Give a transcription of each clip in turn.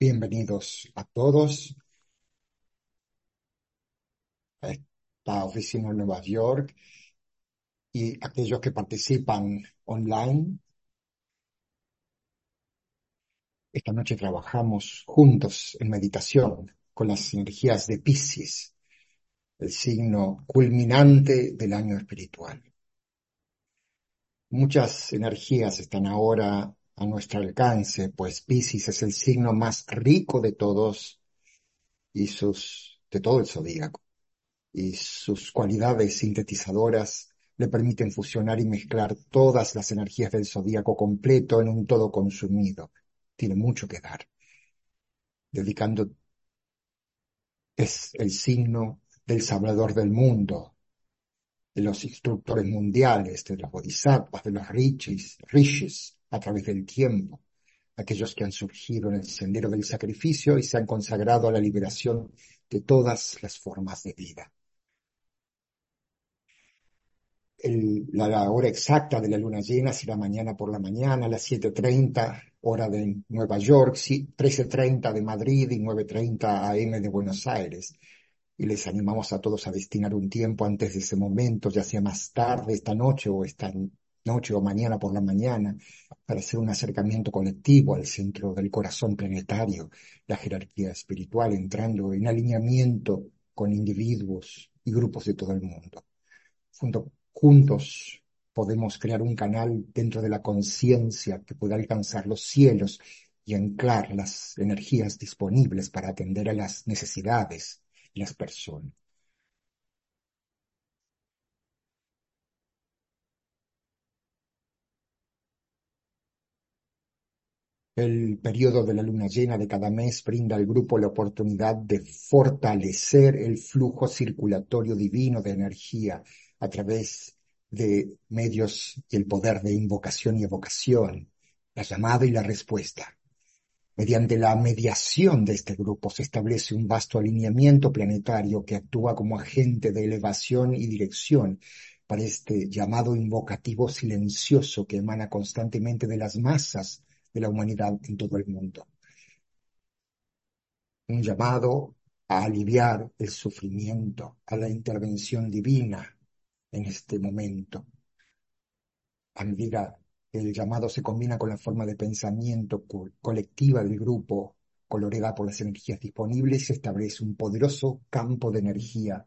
Bienvenidos a todos a esta oficina en Nueva York y aquellos que participan online. Esta noche trabajamos juntos en meditación con las energías de Pisces, el signo culminante del año espiritual. Muchas energías están ahora a nuestro alcance, pues Pisces es el signo más rico de todos y sus, de todo el zodíaco. Y sus cualidades sintetizadoras le permiten fusionar y mezclar todas las energías del zodíaco completo en un todo consumido. Tiene mucho que dar. Dedicando, es el signo del Salvador del mundo, de los instructores mundiales, de los bodhisattvas, de los rishis, rishis a través del tiempo, aquellos que han surgido en el sendero del sacrificio y se han consagrado a la liberación de todas las formas de vida. El, la, hora exacta de la luna llena será mañana por la mañana a las 7.30 hora de Nueva York, 13.30 de Madrid y 9.30 AM de Buenos Aires. Y les animamos a todos a destinar un tiempo antes de ese momento, ya sea más tarde esta noche o esta noche o mañana por la mañana, para hacer un acercamiento colectivo al centro del corazón planetario, la jerarquía espiritual, entrando en alineamiento con individuos y grupos de todo el mundo. Junto, juntos podemos crear un canal dentro de la conciencia que pueda alcanzar los cielos y anclar las energías disponibles para atender a las necesidades de las personas. El periodo de la luna llena de cada mes brinda al grupo la oportunidad de fortalecer el flujo circulatorio divino de energía a través de medios y el poder de invocación y evocación, la llamada y la respuesta. Mediante la mediación de este grupo se establece un vasto alineamiento planetario que actúa como agente de elevación y dirección para este llamado invocativo silencioso que emana constantemente de las masas de la humanidad en todo el mundo. Un llamado a aliviar el sufrimiento, a la intervención divina en este momento. A medida que el llamado se combina con la forma de pensamiento colectiva del grupo, coloreada por las energías disponibles, se establece un poderoso campo de energía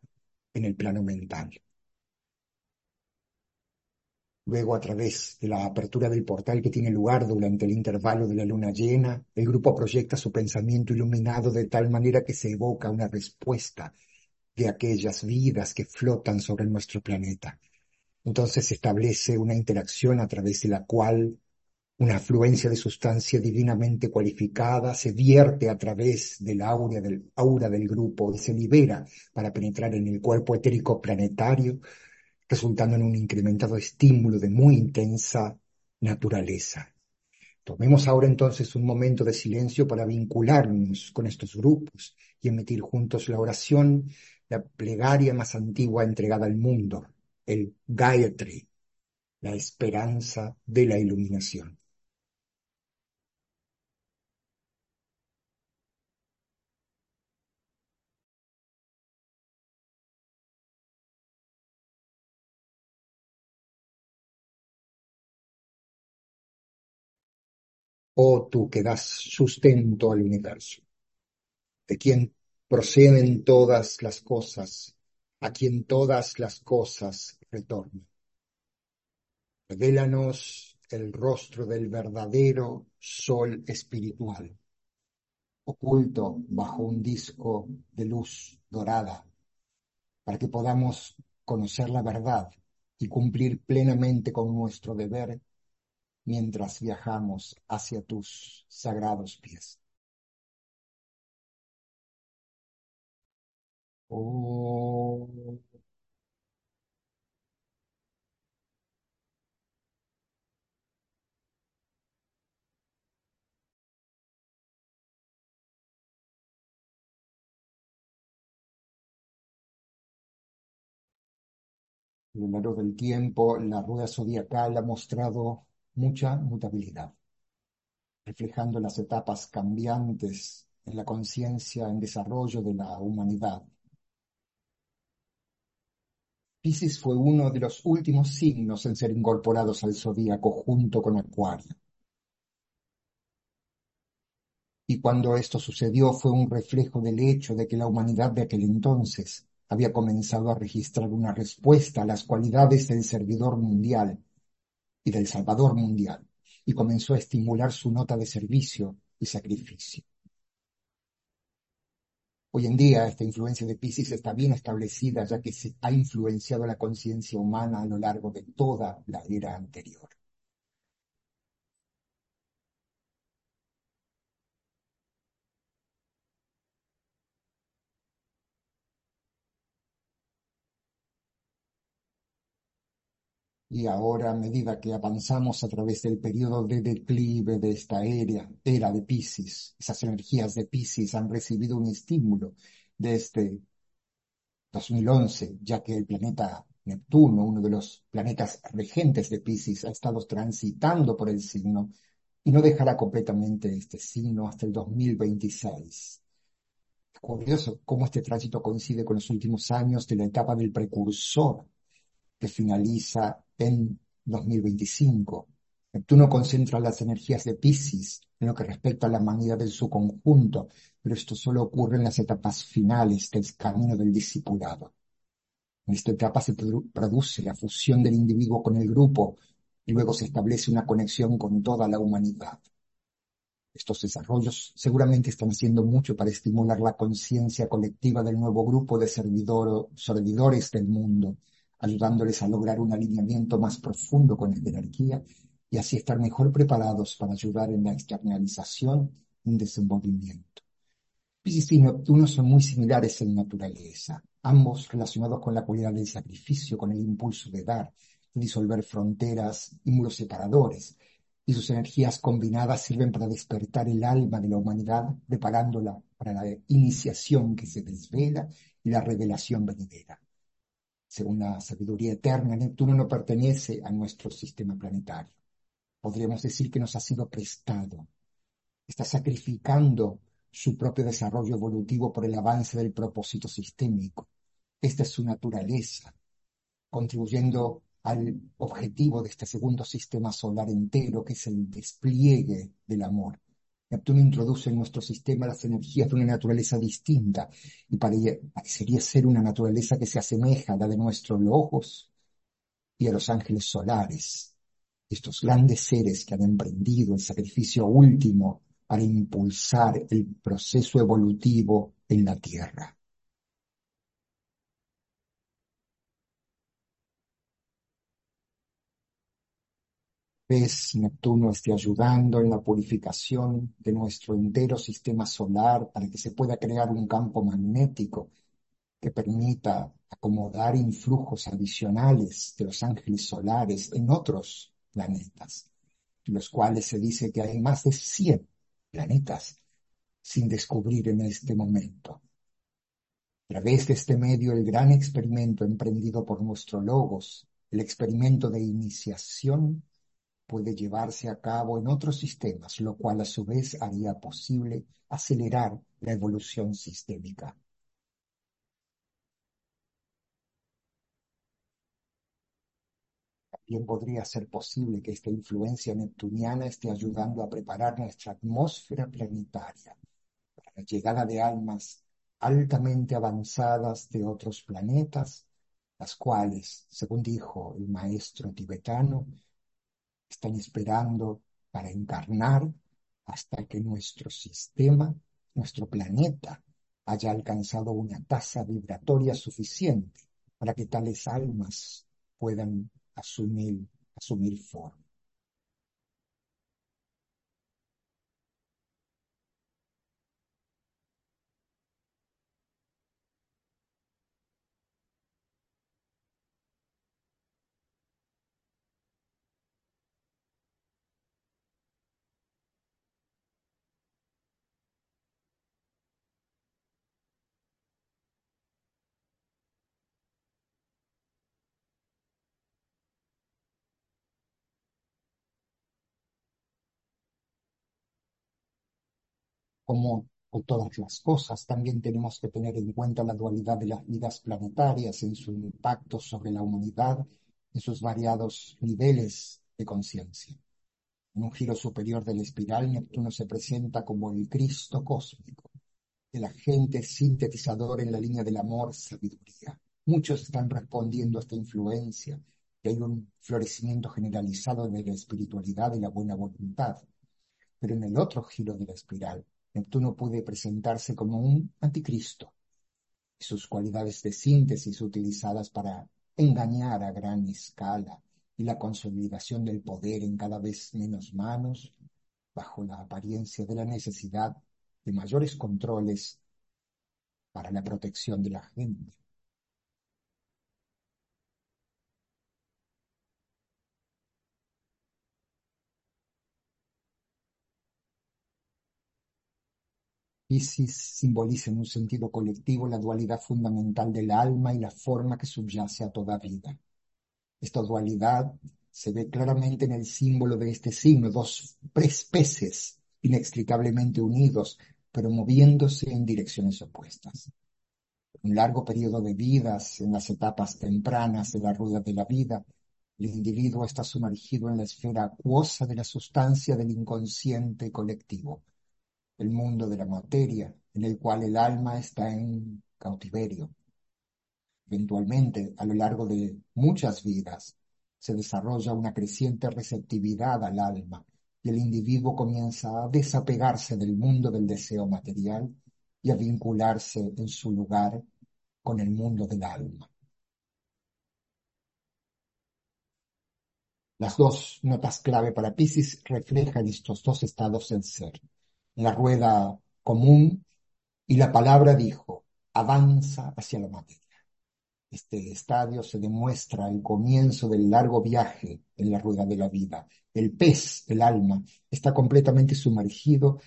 en el plano mental. Luego, a través de la apertura del portal que tiene lugar durante el intervalo de la luna llena, el grupo proyecta su pensamiento iluminado de tal manera que se evoca una respuesta de aquellas vidas que flotan sobre nuestro planeta. Entonces se establece una interacción a través de la cual una afluencia de sustancia divinamente cualificada se vierte a través del aura del, aura del grupo y se libera para penetrar en el cuerpo etérico planetario resultando en un incrementado estímulo de muy intensa naturaleza. Tomemos ahora entonces un momento de silencio para vincularnos con estos grupos y emitir juntos la oración, la plegaria más antigua entregada al mundo, el Gayatri, la esperanza de la iluminación. Oh tú que das sustento al universo, de quien proceden todas las cosas, a quien todas las cosas retornan. Revélanos el rostro del verdadero sol espiritual, oculto bajo un disco de luz dorada, para que podamos conocer la verdad y cumplir plenamente con nuestro deber mientras viajamos hacia tus sagrados pies. Oh. A lo largo del tiempo, la rueda zodiacal ha mostrado mucha mutabilidad. reflejando las etapas cambiantes en la conciencia en desarrollo de la humanidad. Piscis fue uno de los últimos signos en ser incorporados al zodíaco junto con Acuario. Y cuando esto sucedió fue un reflejo del hecho de que la humanidad de aquel entonces había comenzado a registrar una respuesta a las cualidades del servidor mundial y del salvador mundial, y comenzó a estimular su nota de servicio y sacrificio. Hoy en día esta influencia de Pisces está bien establecida ya que se ha influenciado la conciencia humana a lo largo de toda la era anterior. Y ahora, a medida que avanzamos a través del periodo de declive de esta era, era de Pisces, esas energías de Pisces han recibido un estímulo desde 2011, ya que el planeta Neptuno, uno de los planetas regentes de Pisces, ha estado transitando por el signo y no dejará completamente este signo hasta el 2026. Es curioso cómo este tránsito coincide con los últimos años de la etapa del precursor que finaliza en 2025. Neptuno concentra las energías de Pisces en lo que respecta a la humanidad en su conjunto, pero esto solo ocurre en las etapas finales del camino del discipulado. En esta etapa se produce la fusión del individuo con el grupo y luego se establece una conexión con toda la humanidad. Estos desarrollos seguramente están haciendo mucho para estimular la conciencia colectiva del nuevo grupo de servidores del mundo ayudándoles a lograr un alineamiento más profundo con la jerarquía y así estar mejor preparados para ayudar en la externalización y desenvolvimiento. Piscis y Neptuno son muy similares en naturaleza, ambos relacionados con la cualidad del sacrificio, con el impulso de dar, disolver fronteras y muros separadores, y sus energías combinadas sirven para despertar el alma de la humanidad, preparándola para la iniciación que se desvela y la revelación venidera según la sabiduría eterna, Neptuno no pertenece a nuestro sistema planetario. Podríamos decir que nos ha sido prestado. Está sacrificando su propio desarrollo evolutivo por el avance del propósito sistémico. Esta es su naturaleza, contribuyendo al objetivo de este segundo sistema solar entero, que es el despliegue del amor, Neptuno introduce en nuestro sistema las energías de una naturaleza distinta y parecería ser una naturaleza que se asemeja a la de nuestros logos y a los ángeles solares, estos grandes seres que han emprendido el sacrificio último para impulsar el proceso evolutivo en la Tierra. Vez Neptuno esté ayudando en la purificación de nuestro entero sistema solar para que se pueda crear un campo magnético que permita acomodar influjos adicionales de los ángeles solares en otros planetas, los cuales se dice que hay más de 100 planetas sin descubrir en este momento. A través de este medio, el gran experimento emprendido por nuestro Logos, el experimento de iniciación puede llevarse a cabo en otros sistemas, lo cual a su vez haría posible acelerar la evolución sistémica. También podría ser posible que esta influencia neptuniana esté ayudando a preparar nuestra atmósfera planetaria para la llegada de almas altamente avanzadas de otros planetas, las cuales, según dijo el maestro tibetano, están esperando para encarnar hasta que nuestro sistema, nuestro planeta, haya alcanzado una tasa vibratoria suficiente para que tales almas puedan asumir, asumir forma. Como con todas las cosas, también tenemos que tener en cuenta la dualidad de las vidas planetarias en su impacto sobre la humanidad en sus variados niveles de conciencia. En un giro superior de la espiral, Neptuno se presenta como el Cristo cósmico, el agente sintetizador en la línea del amor, sabiduría. Muchos están respondiendo a esta influencia, que hay un florecimiento generalizado de la espiritualidad y la buena voluntad. Pero en el otro giro de la espiral, Neptuno puede presentarse como un anticristo, sus cualidades de síntesis utilizadas para engañar a gran escala y la consolidación del poder en cada vez menos manos, bajo la apariencia de la necesidad de mayores controles para la protección de la gente. Piscis simboliza en un sentido colectivo la dualidad fundamental del alma y la forma que subyace a toda vida. Esta dualidad se ve claramente en el símbolo de este signo, dos peces inextricablemente unidos, pero moviéndose en direcciones opuestas. Un largo periodo de vidas, en las etapas tempranas de la rueda de la vida, el individuo está sumergido en la esfera acuosa de la sustancia del inconsciente colectivo el mundo de la materia, en el cual el alma está en cautiverio. Eventualmente, a lo largo de muchas vidas, se desarrolla una creciente receptividad al alma y el individuo comienza a desapegarse del mundo del deseo material y a vincularse en su lugar con el mundo del alma. Las dos notas clave para Pisces reflejan estos dos estados del ser la rueda común y la palabra dijo, avanza hacia la materia. Este estadio se demuestra el comienzo del largo viaje en la rueda de la vida. El pez, el alma, está completamente sumergido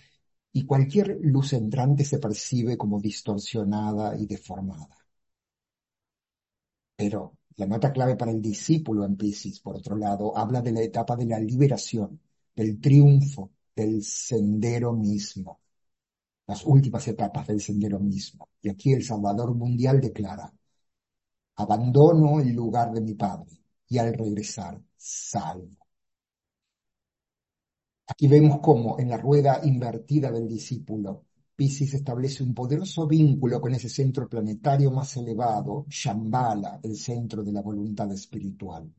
y cualquier luz entrante se percibe como distorsionada y deformada. Pero la nota clave para el discípulo en Pisces, por otro lado, habla de la etapa de la liberación, del triunfo, del sendero mismo, las últimas etapas del sendero mismo. Y aquí el Salvador Mundial declara, abandono el lugar de mi Padre y al regresar salvo. Aquí vemos cómo en la rueda invertida del discípulo, Pisces establece un poderoso vínculo con ese centro planetario más elevado, Shambhala, el centro de la voluntad espiritual.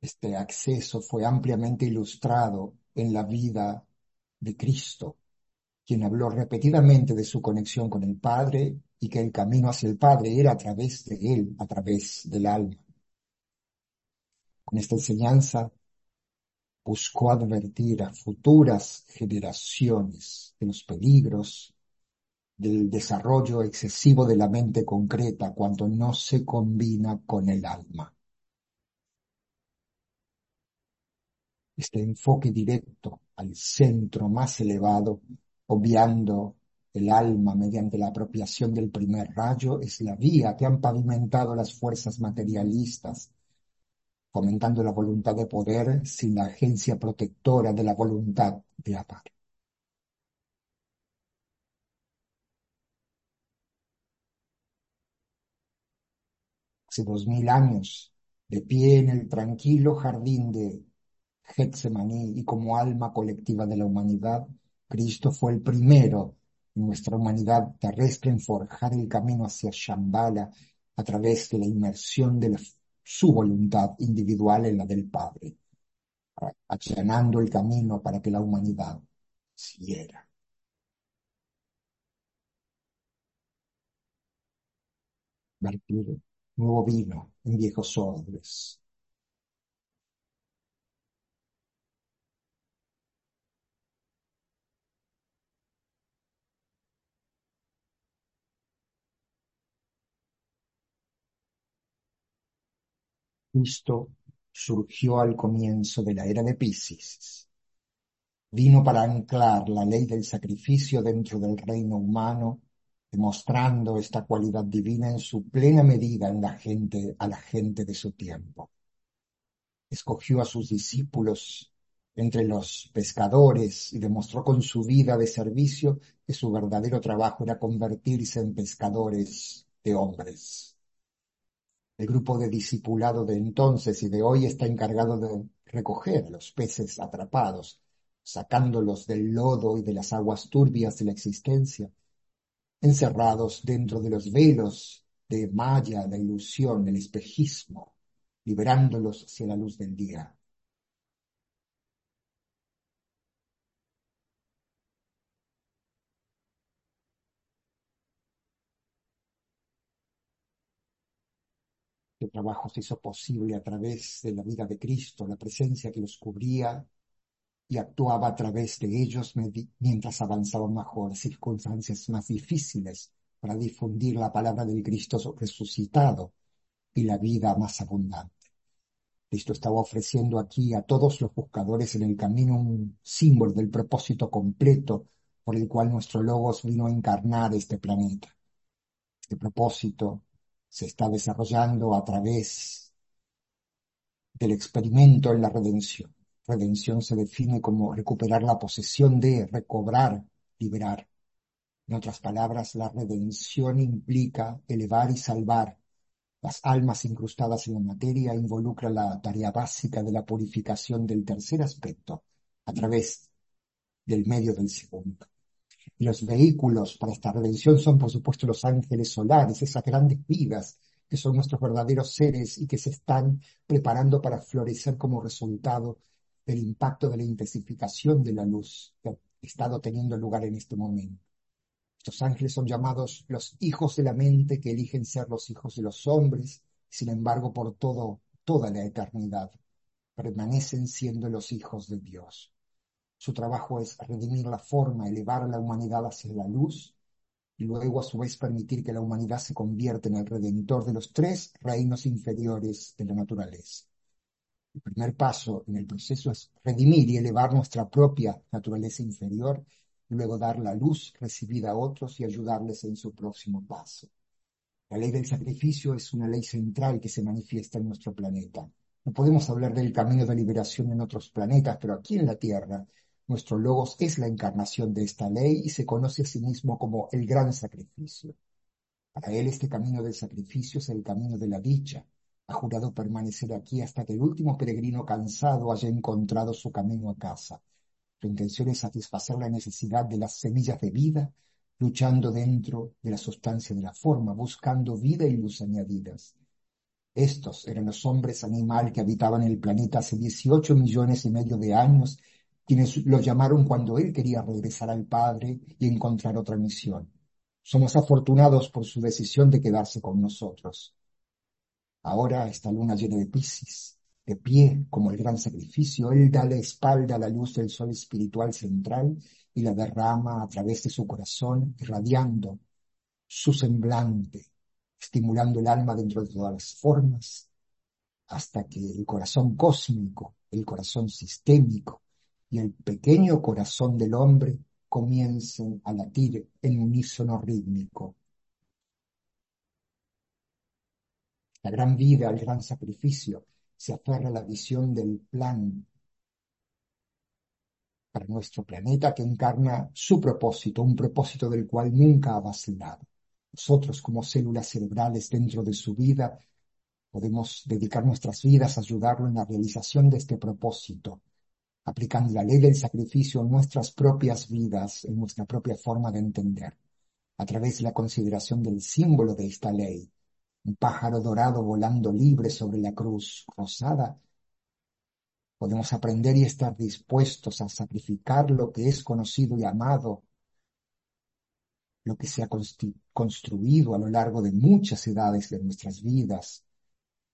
Este acceso fue ampliamente ilustrado en la vida de Cristo, quien habló repetidamente de su conexión con el Padre y que el camino hacia el Padre era a través de Él, a través del alma. Con esta enseñanza buscó advertir a futuras generaciones de los peligros del desarrollo excesivo de la mente concreta cuando no se combina con el alma. Este enfoque directo al centro más elevado, obviando el alma mediante la apropiación del primer rayo, es la vía que han pavimentado las fuerzas materialistas, fomentando la voluntad de poder sin la agencia protectora de la voluntad de amar. Hace dos mil años, de pie en el tranquilo jardín de Getsemaní y como alma colectiva de la humanidad, Cristo fue el primero en nuestra humanidad terrestre en forjar el camino hacia Shambhala a través de la inmersión de su voluntad individual en la del Padre, allanando el camino para que la humanidad siguiera. Vertir nuevo vino en viejos odres, Cristo surgió al comienzo de la era de Piscis. Vino para anclar la ley del sacrificio dentro del reino humano, demostrando esta cualidad divina en su plena medida en la gente, a la gente de su tiempo. Escogió a sus discípulos entre los pescadores y demostró con su vida de servicio que su verdadero trabajo era convertirse en pescadores de hombres. El grupo de discipulado de entonces y de hoy está encargado de recoger a los peces atrapados, sacándolos del lodo y de las aguas turbias de la existencia, encerrados dentro de los velos de malla, la ilusión, el espejismo, liberándolos hacia la luz del día. Este trabajo se hizo posible a través de la vida de Cristo, la presencia que los cubría y actuaba a través de ellos mientras avanzaban bajo circunstancias más difíciles para difundir la palabra del Cristo resucitado y la vida más abundante. Cristo estaba ofreciendo aquí a todos los buscadores en el camino un símbolo del propósito completo por el cual nuestro Logos vino a encarnar este planeta. Este propósito se está desarrollando a través del experimento en la redención. Redención se define como recuperar la posesión de, recobrar, liberar. En otras palabras, la redención implica elevar y salvar. Las almas incrustadas en la materia involucra la tarea básica de la purificación del tercer aspecto a través del medio del segundo. Los vehículos para esta redención son, por supuesto, los ángeles solares, esas grandes vidas que son nuestros verdaderos seres y que se están preparando para florecer como resultado del impacto de la intensificación de la luz que ha estado teniendo lugar en este momento. Estos ángeles son llamados los hijos de la mente que eligen ser los hijos de los hombres, sin embargo, por todo, toda la eternidad, permanecen siendo los hijos de Dios. Su trabajo es redimir la forma, elevar a la humanidad hacia la luz y luego a su vez permitir que la humanidad se convierta en el redentor de los tres reinos inferiores de la naturaleza. El primer paso en el proceso es redimir y elevar nuestra propia naturaleza inferior y luego dar la luz recibida a otros y ayudarles en su próximo paso. La ley del sacrificio es una ley central que se manifiesta en nuestro planeta. No podemos hablar del camino de liberación en otros planetas, pero aquí en la Tierra nuestro Logos es la encarnación de esta ley y se conoce a sí mismo como el gran sacrificio. Para él este camino del sacrificio es el camino de la dicha. Ha jurado permanecer aquí hasta que el último peregrino cansado haya encontrado su camino a casa. Su intención es satisfacer la necesidad de las semillas de vida, luchando dentro de la sustancia de la forma, buscando vida y luz añadidas. Estos eran los hombres animal que habitaban el planeta hace 18 millones y medio de años quienes lo llamaron cuando él quería regresar al Padre y encontrar otra misión. Somos afortunados por su decisión de quedarse con nosotros. Ahora esta luna llena de Piscis, de pie como el gran sacrificio, él da la espalda a la luz del sol espiritual central y la derrama a través de su corazón, irradiando su semblante, estimulando el alma dentro de todas las formas, hasta que el corazón cósmico, el corazón sistémico, y el pequeño corazón del hombre comiencen a latir en unísono rítmico. La gran vida, el gran sacrificio, se aferra a la visión del plan para nuestro planeta que encarna su propósito, un propósito del cual nunca ha vacilado. Nosotros, como células cerebrales dentro de su vida, podemos dedicar nuestras vidas a ayudarlo en la realización de este propósito, aplicando la ley del sacrificio en nuestras propias vidas, en nuestra propia forma de entender, a través de la consideración del símbolo de esta ley, un pájaro dorado volando libre sobre la cruz rosada, podemos aprender y estar dispuestos a sacrificar lo que es conocido y amado, lo que se ha construido a lo largo de muchas edades de nuestras vidas,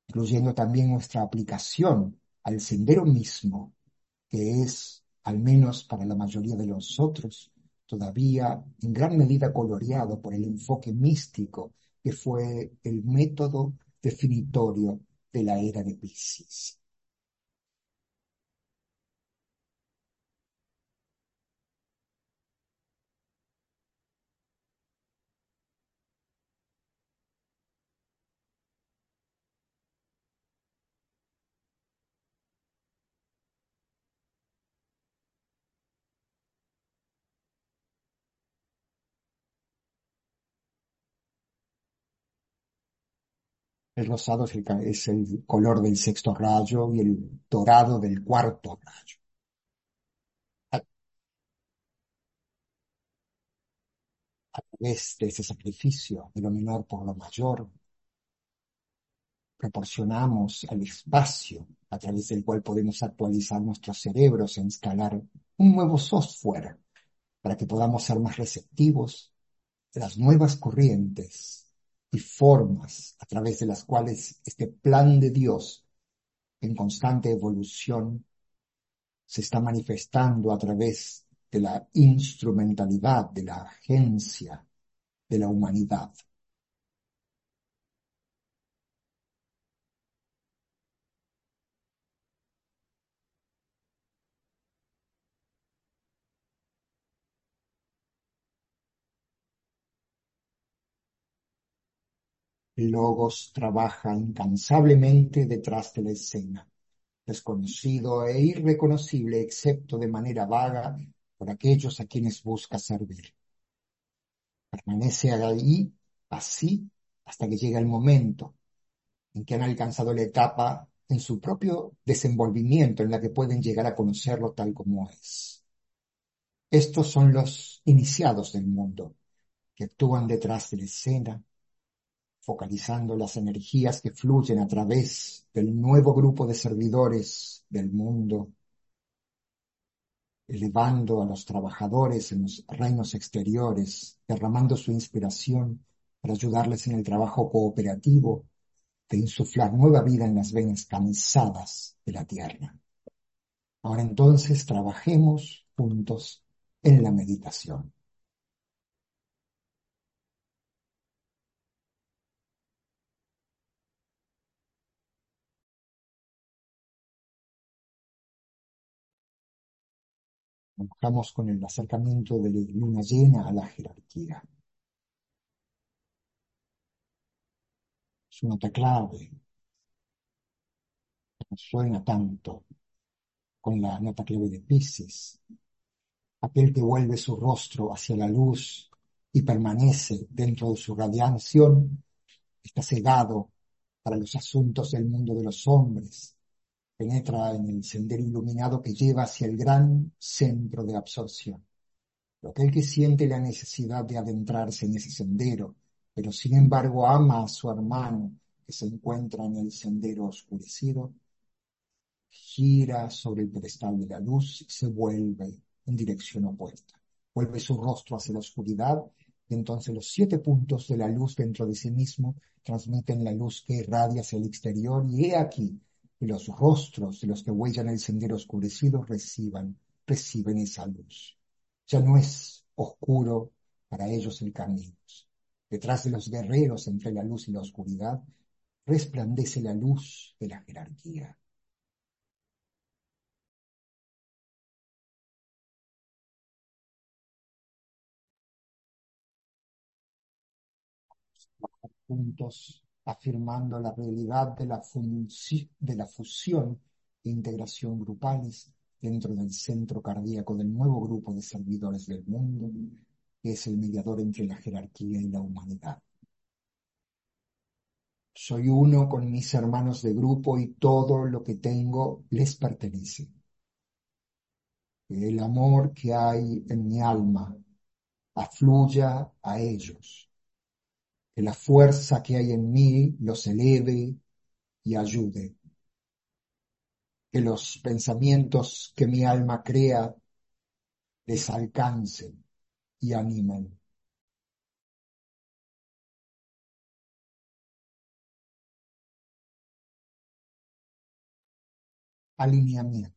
incluyendo también nuestra aplicación al sendero mismo que es, al menos para la mayoría de nosotros, todavía en gran medida coloreado por el enfoque místico que fue el método definitorio de la era de Pisces. El rosado es el, es el color del sexto rayo y el dorado del cuarto rayo. A, a través de ese sacrificio de lo menor por lo mayor, proporcionamos al espacio a través del cual podemos actualizar nuestros cerebros e instalar un nuevo software para que podamos ser más receptivos de las nuevas corrientes y formas a través de las cuales este plan de Dios en constante evolución se está manifestando a través de la instrumentalidad, de la agencia de la humanidad. Logos trabaja incansablemente detrás de la escena, desconocido e irreconocible excepto de manera vaga por aquellos a quienes busca servir. Permanece ahí, así, hasta que llega el momento en que han alcanzado la etapa en su propio desenvolvimiento en la que pueden llegar a conocerlo tal como es. Estos son los iniciados del mundo, que actúan detrás de la escena, focalizando las energías que fluyen a través del nuevo grupo de servidores del mundo, elevando a los trabajadores en los reinos exteriores, derramando su inspiración para ayudarles en el trabajo cooperativo de insuflar nueva vida en las venas cansadas de la tierra. Ahora entonces trabajemos juntos en la meditación. Trabajamos con el acercamiento de la luna llena a la jerarquía. Es una nota clave. No suena tanto con la nota clave de Pisces. Aquel que vuelve su rostro hacia la luz y permanece dentro de su radiación, está cegado para los asuntos del mundo de los hombres, penetra en el sendero iluminado que lleva hacia el gran centro de absorción. Pero aquel que siente la necesidad de adentrarse en ese sendero, pero sin embargo ama a su hermano que se encuentra en el sendero oscurecido, gira sobre el pedestal de la luz y se vuelve en dirección opuesta. Vuelve su rostro hacia la oscuridad y entonces los siete puntos de la luz dentro de sí mismo transmiten la luz que irradia hacia el exterior y he aquí y los rostros de los que huellan el sendero oscurecido reciban, reciben esa luz. Ya no es oscuro para ellos el camino. Detrás de los guerreros entre la luz y la oscuridad resplandece la luz de la jerarquía. Afirmando la realidad de la, de la fusión e integración grupales dentro del centro cardíaco del nuevo grupo de servidores del mundo, que es el mediador entre la jerarquía y la humanidad. Soy uno con mis hermanos de grupo y todo lo que tengo les pertenece. El amor que hay en mi alma afluya a ellos que la fuerza que hay en mí los eleve y ayude. Que los pensamientos que mi alma crea les alcancen y animen. Alineamiento.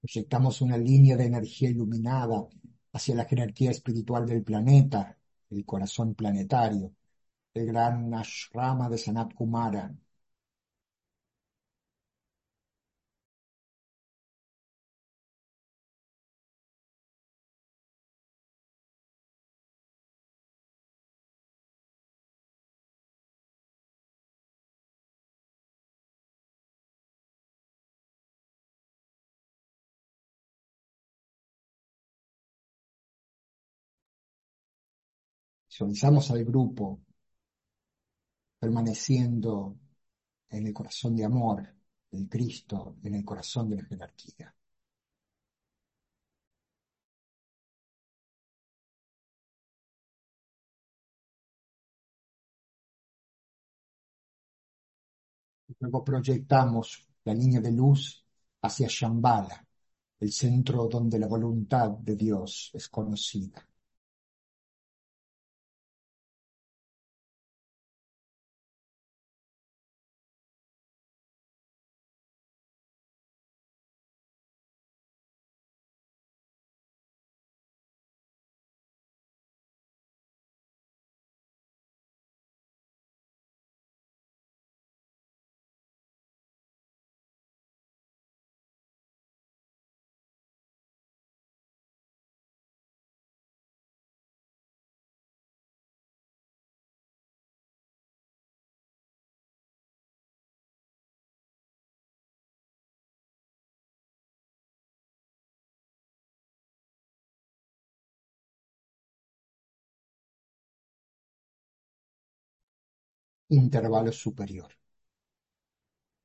Proyectamos una línea de energía iluminada hacia la jerarquía espiritual del planeta el corazón planetario, el gran ashrama de Sanat Kumara. Visualizamos al grupo permaneciendo en el corazón de amor del Cristo, en el corazón de la jerarquía. Luego proyectamos la línea de luz hacia Shambhala, el centro donde la voluntad de Dios es conocida. Intervalo superior.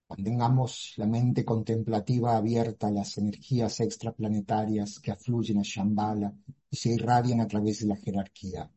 Mantengamos la mente contemplativa abierta a las energías extraplanetarias que afluyen a Shambhala y se irradian a través de la jerarquía.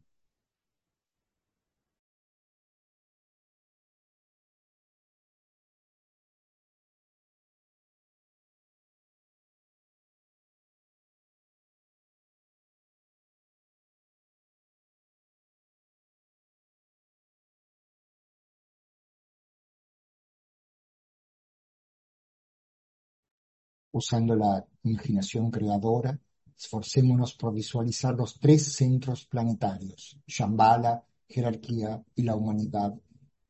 Usando la imaginación creadora, esforcémonos por visualizar los tres centros planetarios, Shambhala, jerarquía y la humanidad,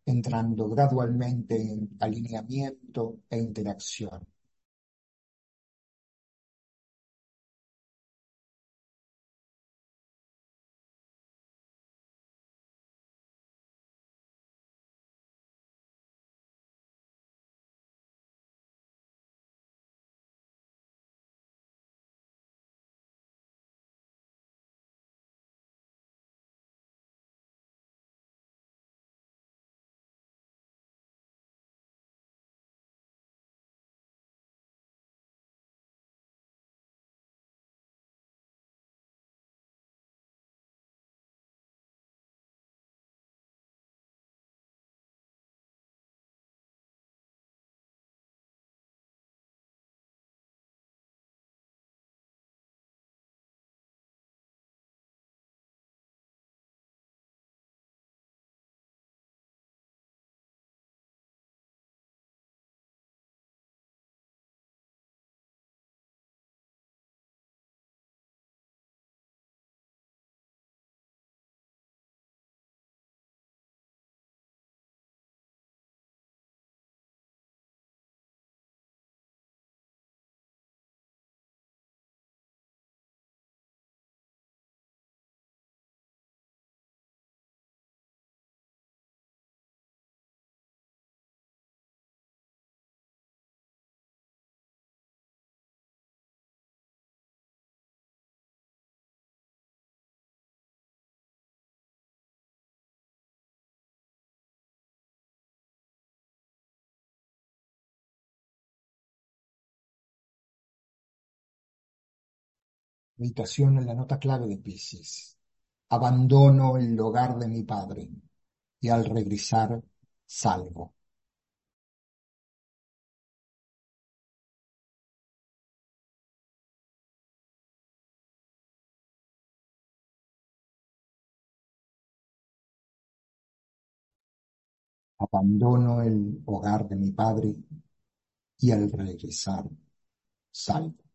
entrando gradualmente en alineamiento e interacción. Meditación en la nota clave de Pisces. Abandono el hogar de mi padre y al regresar salgo. Abandono el hogar de mi padre y al regresar salgo.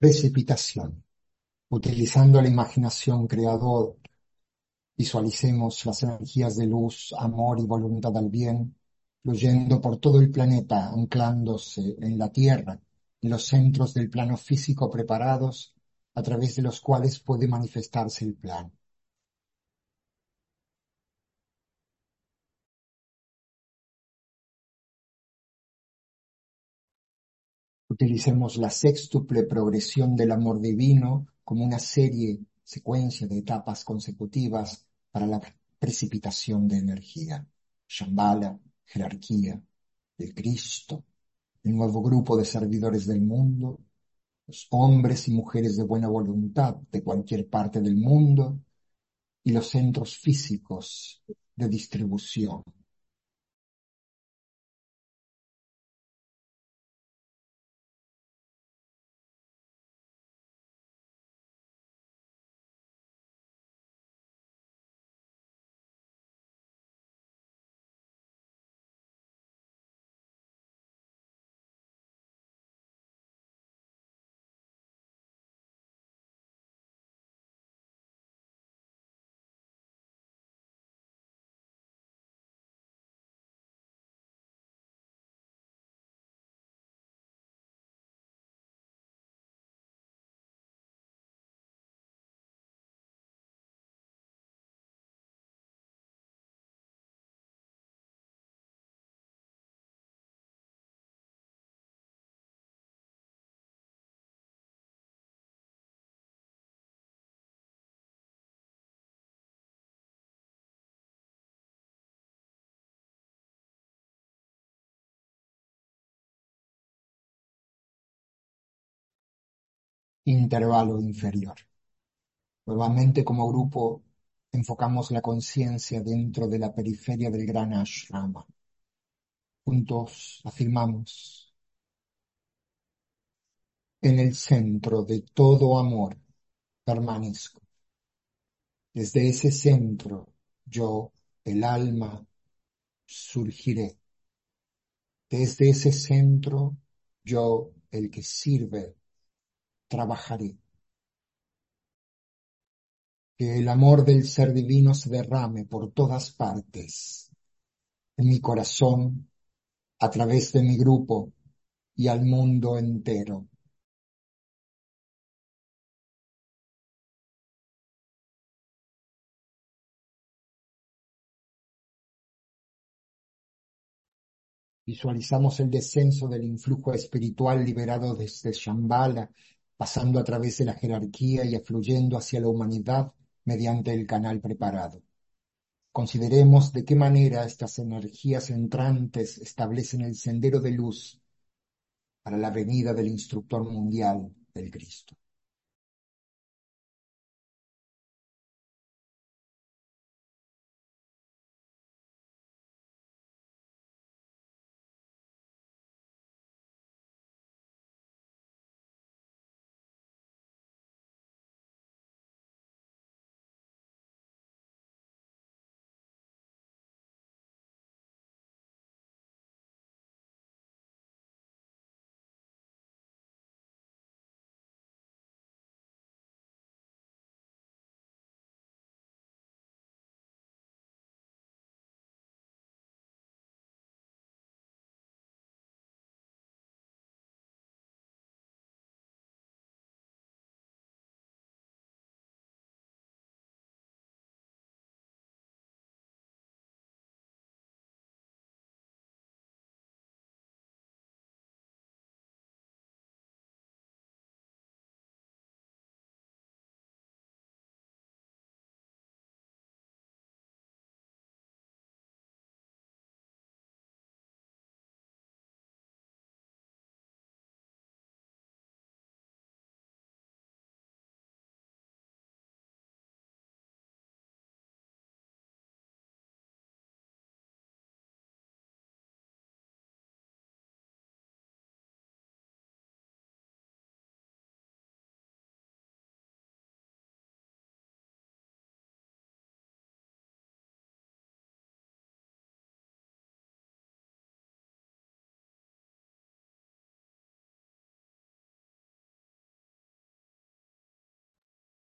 Precipitación. Utilizando la imaginación creadora, visualicemos las energías de luz, amor y voluntad al bien, fluyendo por todo el planeta, anclándose en la Tierra, en los centros del plano físico preparados, a través de los cuales puede manifestarse el plan. Utilicemos la sextuple progresión del amor divino como una serie, secuencia de etapas consecutivas para la precipitación de energía. Shambhala, jerarquía, el Cristo, el nuevo grupo de servidores del mundo, los hombres y mujeres de buena voluntad de cualquier parte del mundo y los centros físicos de distribución. Intervalo inferior. Nuevamente como grupo enfocamos la conciencia dentro de la periferia del gran ashrama. Juntos afirmamos, en el centro de todo amor permanezco. Desde ese centro yo, el alma, surgiré. Desde ese centro yo, el que sirve, trabajaré. Que el amor del ser divino se derrame por todas partes, en mi corazón, a través de mi grupo y al mundo entero. Visualizamos el descenso del influjo espiritual liberado desde Shambhala pasando a través de la jerarquía y afluyendo hacia la humanidad mediante el canal preparado. Consideremos de qué manera estas energías entrantes establecen el sendero de luz para la venida del instructor mundial del Cristo.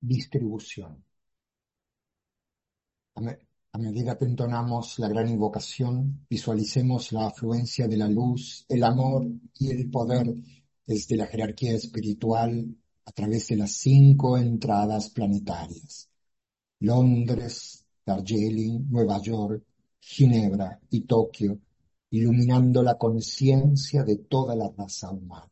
Distribución. A, me- a medida que entonamos la gran invocación, visualicemos la afluencia de la luz, el amor y el poder desde la jerarquía espiritual a través de las cinco entradas planetarias. Londres, Darjeeling, Nueva York, Ginebra y Tokio, iluminando la conciencia de toda la raza humana.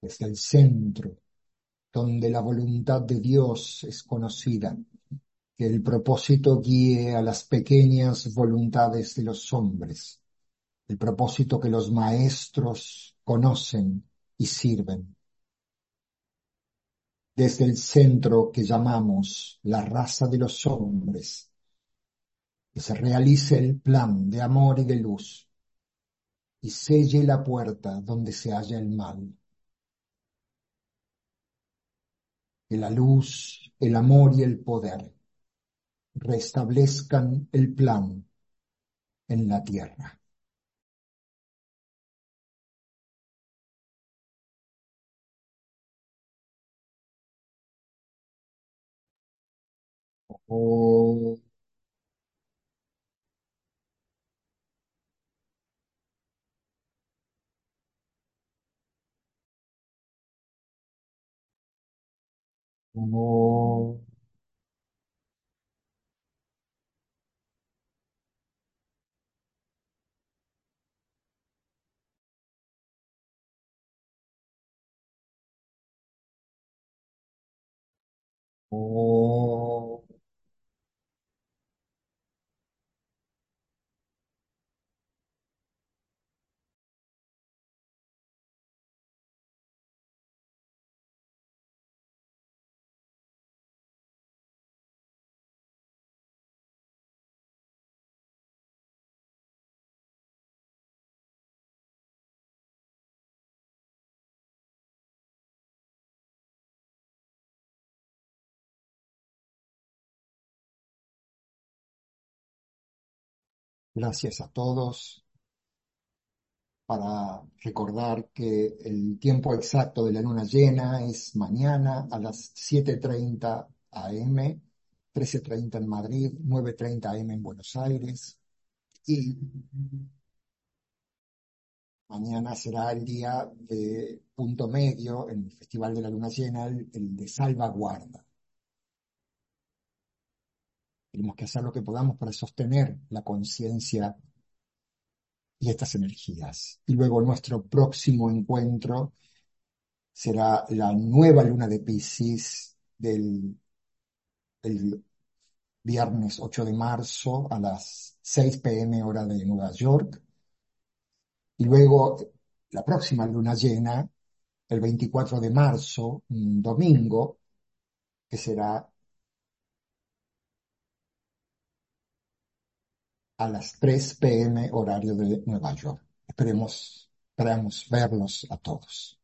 Desde el centro, donde la voluntad de Dios es conocida, que el propósito guíe a las pequeñas voluntades de los hombres, el propósito que los maestros conocen y sirven. Desde el centro que llamamos la raza de los hombres, que se realice el plan de amor y de luz y selle la puerta donde se halla el mal. Que la luz, el amor y el poder restablezcan el plan en la tierra. Oh, oh, oh. Gracias a todos para recordar que el tiempo exacto de la luna llena es mañana a las 7.30 am, 13.30 en Madrid, 9.30 am en Buenos Aires y mañana será el día de punto medio en el Festival de la Luna Llena, el, el de salvaguarda. Tenemos que hacer lo que podamos para sostener la conciencia y estas energías. Y luego nuestro próximo encuentro será la nueva luna de Pisces del el viernes 8 de marzo a las 6 pm hora de Nueva York. Y luego la próxima luna llena, el 24 de marzo, domingo, que será a las 3 pm horario de Nueva York. Esperemos, esperamos verlos a todos.